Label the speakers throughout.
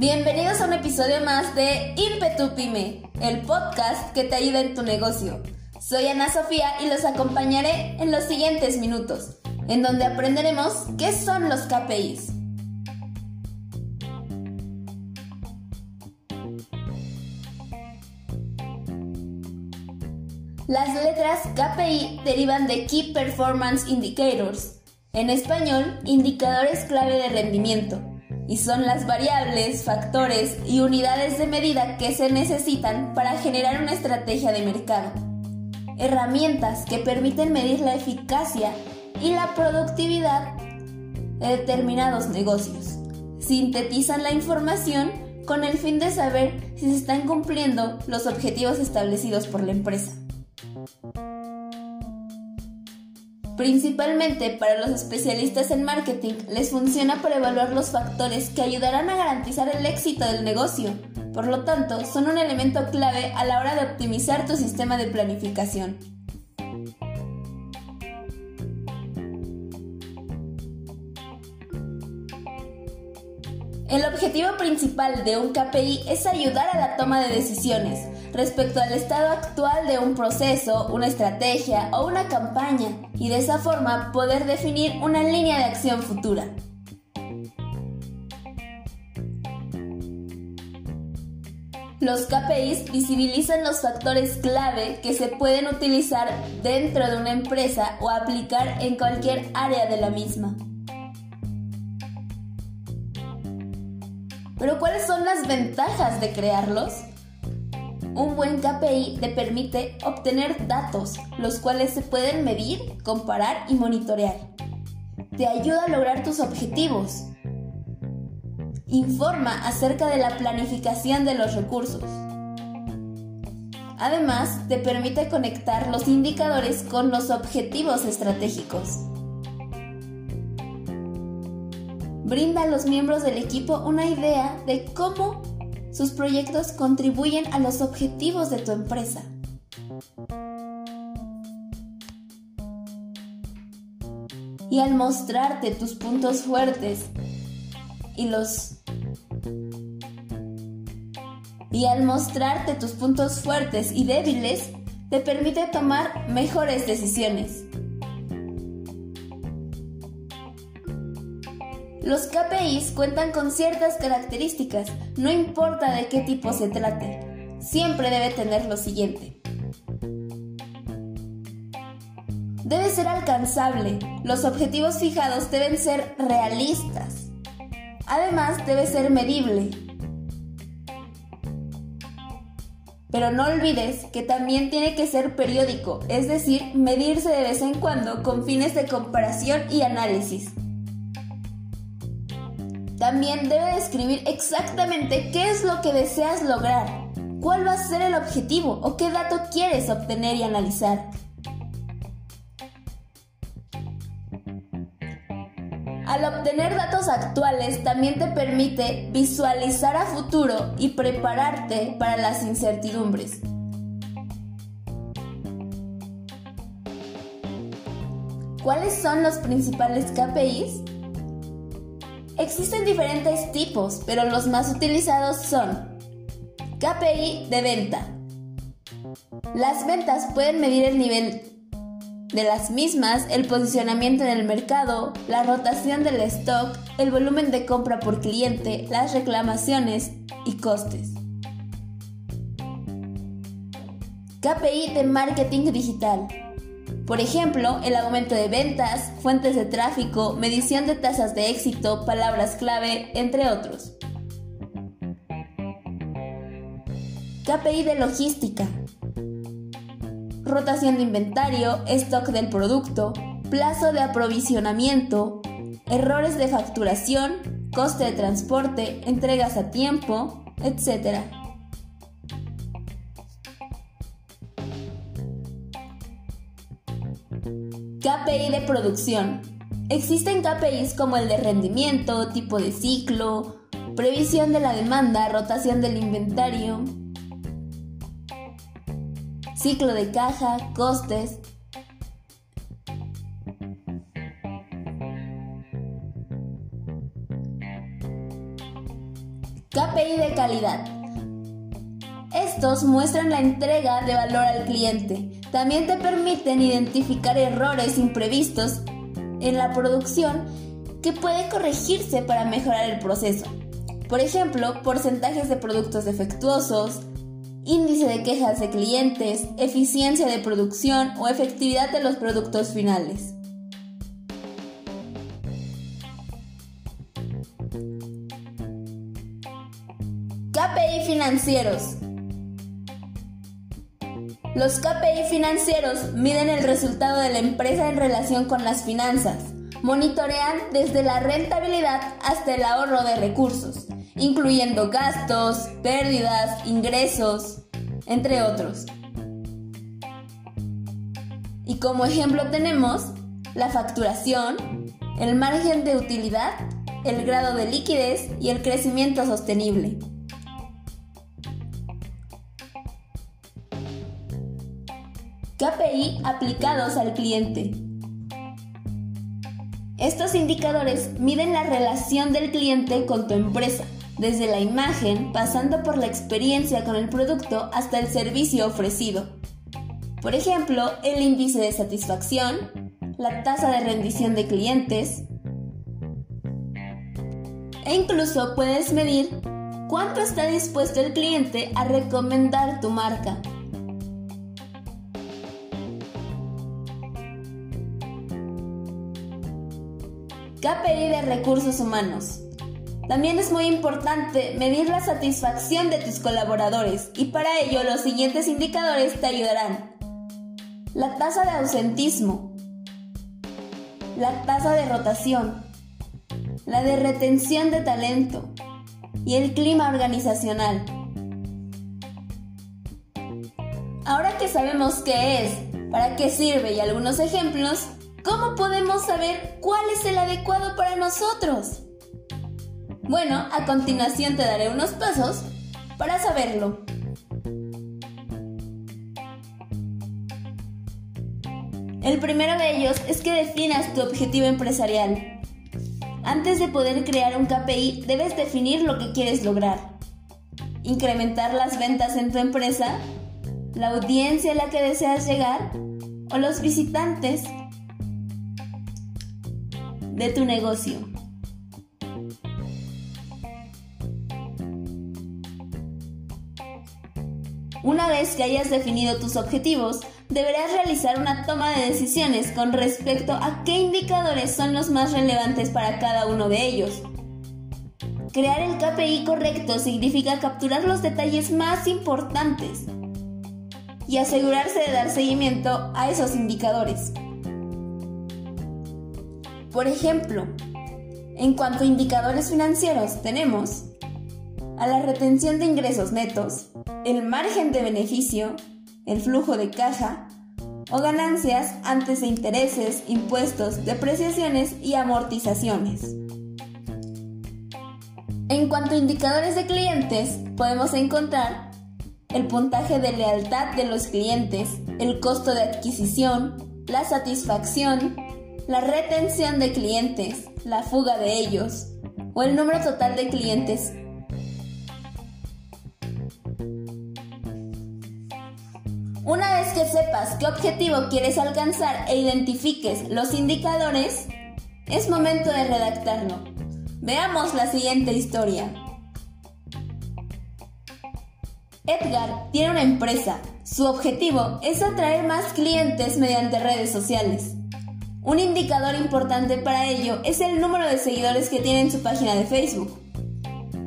Speaker 1: Bienvenidos a un episodio más de Impetu Pyme, el podcast que te ayuda en tu negocio. Soy Ana Sofía y los acompañaré en los siguientes minutos, en donde aprenderemos qué son los KPIs. Las letras KPI derivan de Key Performance Indicators, en español, indicadores clave de rendimiento, y son las variables, factores y unidades de medida que se necesitan para generar una estrategia de mercado. Herramientas que permiten medir la eficacia y la productividad de determinados negocios. Sintetizan la información con el fin de saber si se están cumpliendo los objetivos establecidos por la empresa. Principalmente para los especialistas en marketing les funciona para evaluar los factores que ayudarán a garantizar el éxito del negocio. Por lo tanto, son un elemento clave a la hora de optimizar tu sistema de planificación. El objetivo principal de un KPI es ayudar a la toma de decisiones respecto al estado actual de un proceso, una estrategia o una campaña y de esa forma poder definir una línea de acción futura. Los KPIs visibilizan los factores clave que se pueden utilizar dentro de una empresa o aplicar en cualquier área de la misma. Pero ¿cuáles son las ventajas de crearlos? Un buen KPI te permite obtener datos, los cuales se pueden medir, comparar y monitorear. Te ayuda a lograr tus objetivos. Informa acerca de la planificación de los recursos. Además, te permite conectar los indicadores con los objetivos estratégicos. Brinda a los miembros del equipo una idea de cómo sus proyectos contribuyen a los objetivos de tu empresa. Y al mostrarte tus puntos fuertes y los y al mostrarte tus puntos fuertes y débiles, te permite tomar mejores decisiones. Los KPIs cuentan con ciertas características, no importa de qué tipo se trate. Siempre debe tener lo siguiente. Debe ser alcanzable. Los objetivos fijados deben ser realistas. Además, debe ser medible. Pero no olvides que también tiene que ser periódico, es decir, medirse de vez en cuando con fines de comparación y análisis. También debe describir exactamente qué es lo que deseas lograr, cuál va a ser el objetivo o qué dato quieres obtener y analizar. Al obtener datos actuales también te permite visualizar a futuro y prepararte para las incertidumbres. ¿Cuáles son los principales KPIs? Existen diferentes tipos, pero los más utilizados son KPI de venta. Las ventas pueden medir el nivel de las mismas, el posicionamiento en el mercado, la rotación del stock, el volumen de compra por cliente, las reclamaciones y costes. KPI de marketing digital. Por ejemplo, el aumento de ventas, fuentes de tráfico, medición de tasas de éxito, palabras clave, entre otros. KPI de logística. Rotación de inventario, stock del producto, plazo de aprovisionamiento, errores de facturación, coste de transporte, entregas a tiempo, etc. KPI de producción. Existen KPIs como el de rendimiento, tipo de ciclo, previsión de la demanda, rotación del inventario, ciclo de caja, costes. KPI de calidad. Estos muestran la entrega de valor al cliente. También te permiten identificar errores imprevistos en la producción que puede corregirse para mejorar el proceso. Por ejemplo, porcentajes de productos defectuosos, índice de quejas de clientes, eficiencia de producción o efectividad de los productos finales. KPI financieros. Los KPI financieros miden el resultado de la empresa en relación con las finanzas. Monitorean desde la rentabilidad hasta el ahorro de recursos, incluyendo gastos, pérdidas, ingresos, entre otros. Y como ejemplo tenemos la facturación, el margen de utilidad, el grado de liquidez y el crecimiento sostenible. KPI aplicados al cliente. Estos indicadores miden la relación del cliente con tu empresa, desde la imagen, pasando por la experiencia con el producto hasta el servicio ofrecido. Por ejemplo, el índice de satisfacción, la tasa de rendición de clientes, e incluso puedes medir cuánto está dispuesto el cliente a recomendar tu marca. KPI de recursos humanos. También es muy importante medir la satisfacción de tus colaboradores y para ello los siguientes indicadores te ayudarán. La tasa de ausentismo, la tasa de rotación, la de retención de talento y el clima organizacional. Ahora que sabemos qué es, para qué sirve y algunos ejemplos, ¿Cómo podemos saber cuál es el adecuado para nosotros? Bueno, a continuación te daré unos pasos para saberlo. El primero de ellos es que definas tu objetivo empresarial. Antes de poder crear un KPI, debes definir lo que quieres lograr. Incrementar las ventas en tu empresa, la audiencia a la que deseas llegar o los visitantes de tu negocio. Una vez que hayas definido tus objetivos, deberás realizar una toma de decisiones con respecto a qué indicadores son los más relevantes para cada uno de ellos. Crear el KPI correcto significa capturar los detalles más importantes y asegurarse de dar seguimiento a esos indicadores. Por ejemplo, en cuanto a indicadores financieros, tenemos a la retención de ingresos netos, el margen de beneficio, el flujo de caja o ganancias antes de intereses, impuestos, depreciaciones y amortizaciones. En cuanto a indicadores de clientes, podemos encontrar el puntaje de lealtad de los clientes, el costo de adquisición, la satisfacción, la retención de clientes, la fuga de ellos o el número total de clientes. Una vez que sepas qué objetivo quieres alcanzar e identifiques los indicadores, es momento de redactarlo. Veamos la siguiente historia. Edgar tiene una empresa. Su objetivo es atraer más clientes mediante redes sociales. Un indicador importante para ello es el número de seguidores que tiene en su página de Facebook.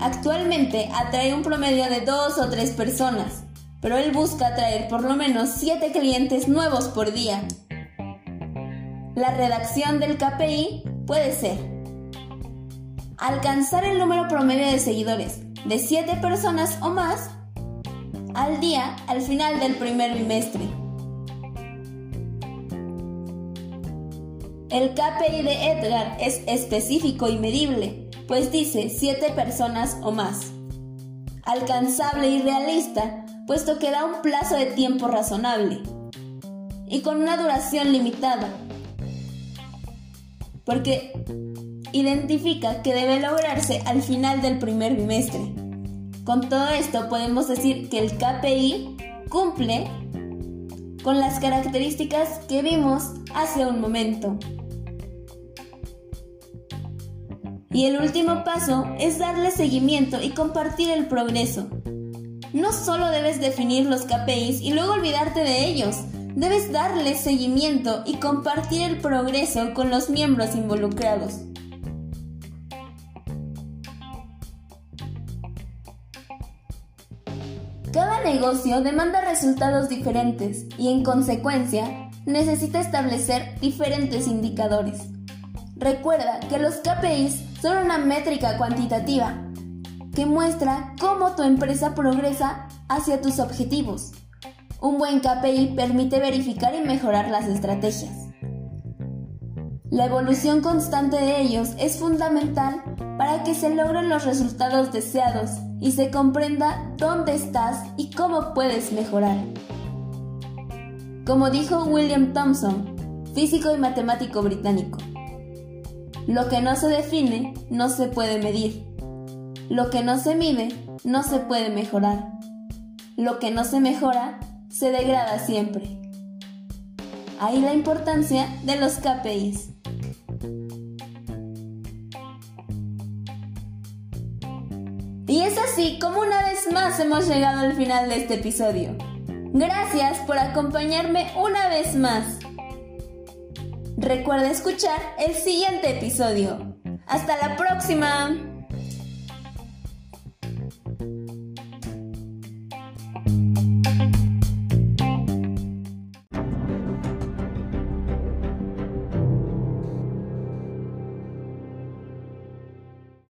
Speaker 1: Actualmente atrae un promedio de dos o tres personas, pero él busca atraer por lo menos 7 clientes nuevos por día. La redacción del KPI puede ser alcanzar el número promedio de seguidores de 7 personas o más al día al final del primer bimestre. El KPI de Edgar es específico y medible, pues dice 7 personas o más. Alcanzable y realista, puesto que da un plazo de tiempo razonable. Y con una duración limitada, porque identifica que debe lograrse al final del primer bimestre. Con todo esto podemos decir que el KPI cumple con las características que vimos hace un momento. Y el último paso es darle seguimiento y compartir el progreso. No solo debes definir los KPIs y luego olvidarte de ellos, debes darle seguimiento y compartir el progreso con los miembros involucrados. Cada negocio demanda resultados diferentes y en consecuencia necesita establecer diferentes indicadores. Recuerda que los KPIs son una métrica cuantitativa que muestra cómo tu empresa progresa hacia tus objetivos. Un buen KPI permite verificar y mejorar las estrategias. La evolución constante de ellos es fundamental para que se logren los resultados deseados y se comprenda dónde estás y cómo puedes mejorar. Como dijo William Thompson, físico y matemático británico, lo que no se define no se puede medir. Lo que no se mide no se puede mejorar. Lo que no se mejora se degrada siempre. Ahí la importancia de los KPIs. Y es así como una vez más hemos llegado al final de este episodio. Gracias por acompañarme una vez más. Recuerda escuchar el siguiente episodio. ¡Hasta la próxima!